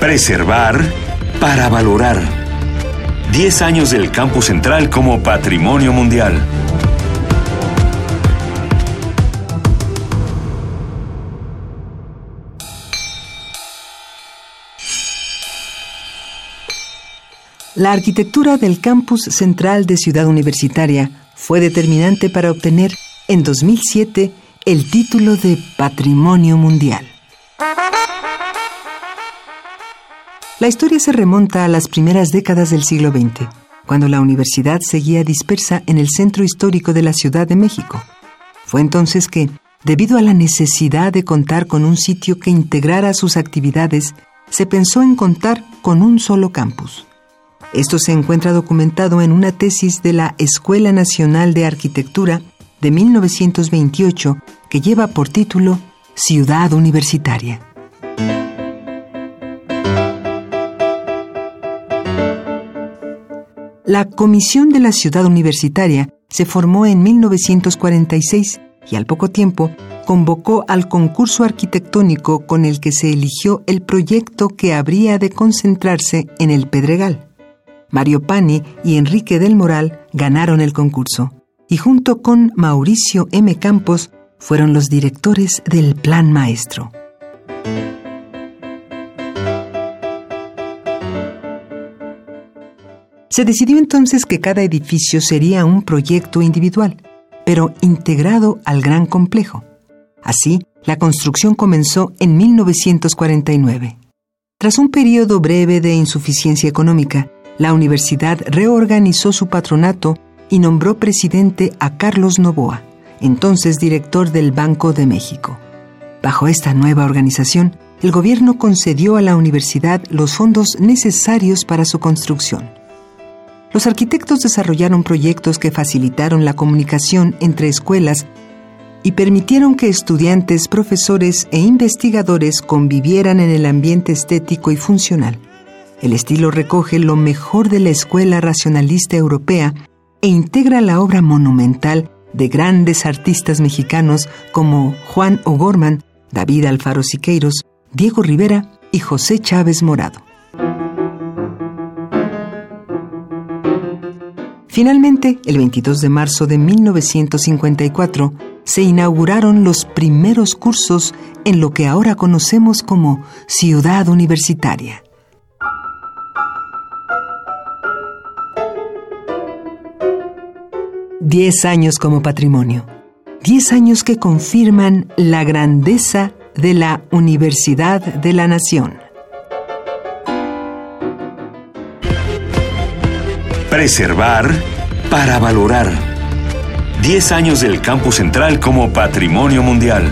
Preservar para valorar. 10 años del Campus Central como Patrimonio Mundial. La arquitectura del Campus Central de Ciudad Universitaria fue determinante para obtener en 2007 el título de Patrimonio Mundial. La historia se remonta a las primeras décadas del siglo XX, cuando la universidad seguía dispersa en el centro histórico de la Ciudad de México. Fue entonces que, debido a la necesidad de contar con un sitio que integrara sus actividades, se pensó en contar con un solo campus. Esto se encuentra documentado en una tesis de la Escuela Nacional de Arquitectura de 1928 que lleva por título Ciudad Universitaria. La Comisión de la Ciudad Universitaria se formó en 1946 y al poco tiempo convocó al concurso arquitectónico con el que se eligió el proyecto que habría de concentrarse en el Pedregal. Mario Pani y Enrique del Moral ganaron el concurso y junto con Mauricio M. Campos fueron los directores del Plan Maestro. Se decidió entonces que cada edificio sería un proyecto individual, pero integrado al gran complejo. Así, la construcción comenzó en 1949. Tras un periodo breve de insuficiencia económica, la universidad reorganizó su patronato y nombró presidente a Carlos Novoa, entonces director del Banco de México. Bajo esta nueva organización, el gobierno concedió a la universidad los fondos necesarios para su construcción. Los arquitectos desarrollaron proyectos que facilitaron la comunicación entre escuelas y permitieron que estudiantes, profesores e investigadores convivieran en el ambiente estético y funcional. El estilo recoge lo mejor de la escuela racionalista europea e integra la obra monumental de grandes artistas mexicanos como Juan O'Gorman, David Alfaro Siqueiros, Diego Rivera y José Chávez Morado. Finalmente, el 22 de marzo de 1954, se inauguraron los primeros cursos en lo que ahora conocemos como Ciudad Universitaria. Diez años como patrimonio. Diez años que confirman la grandeza de la Universidad de la Nación. Preservar para valorar. 10 años del Campus Central como Patrimonio Mundial.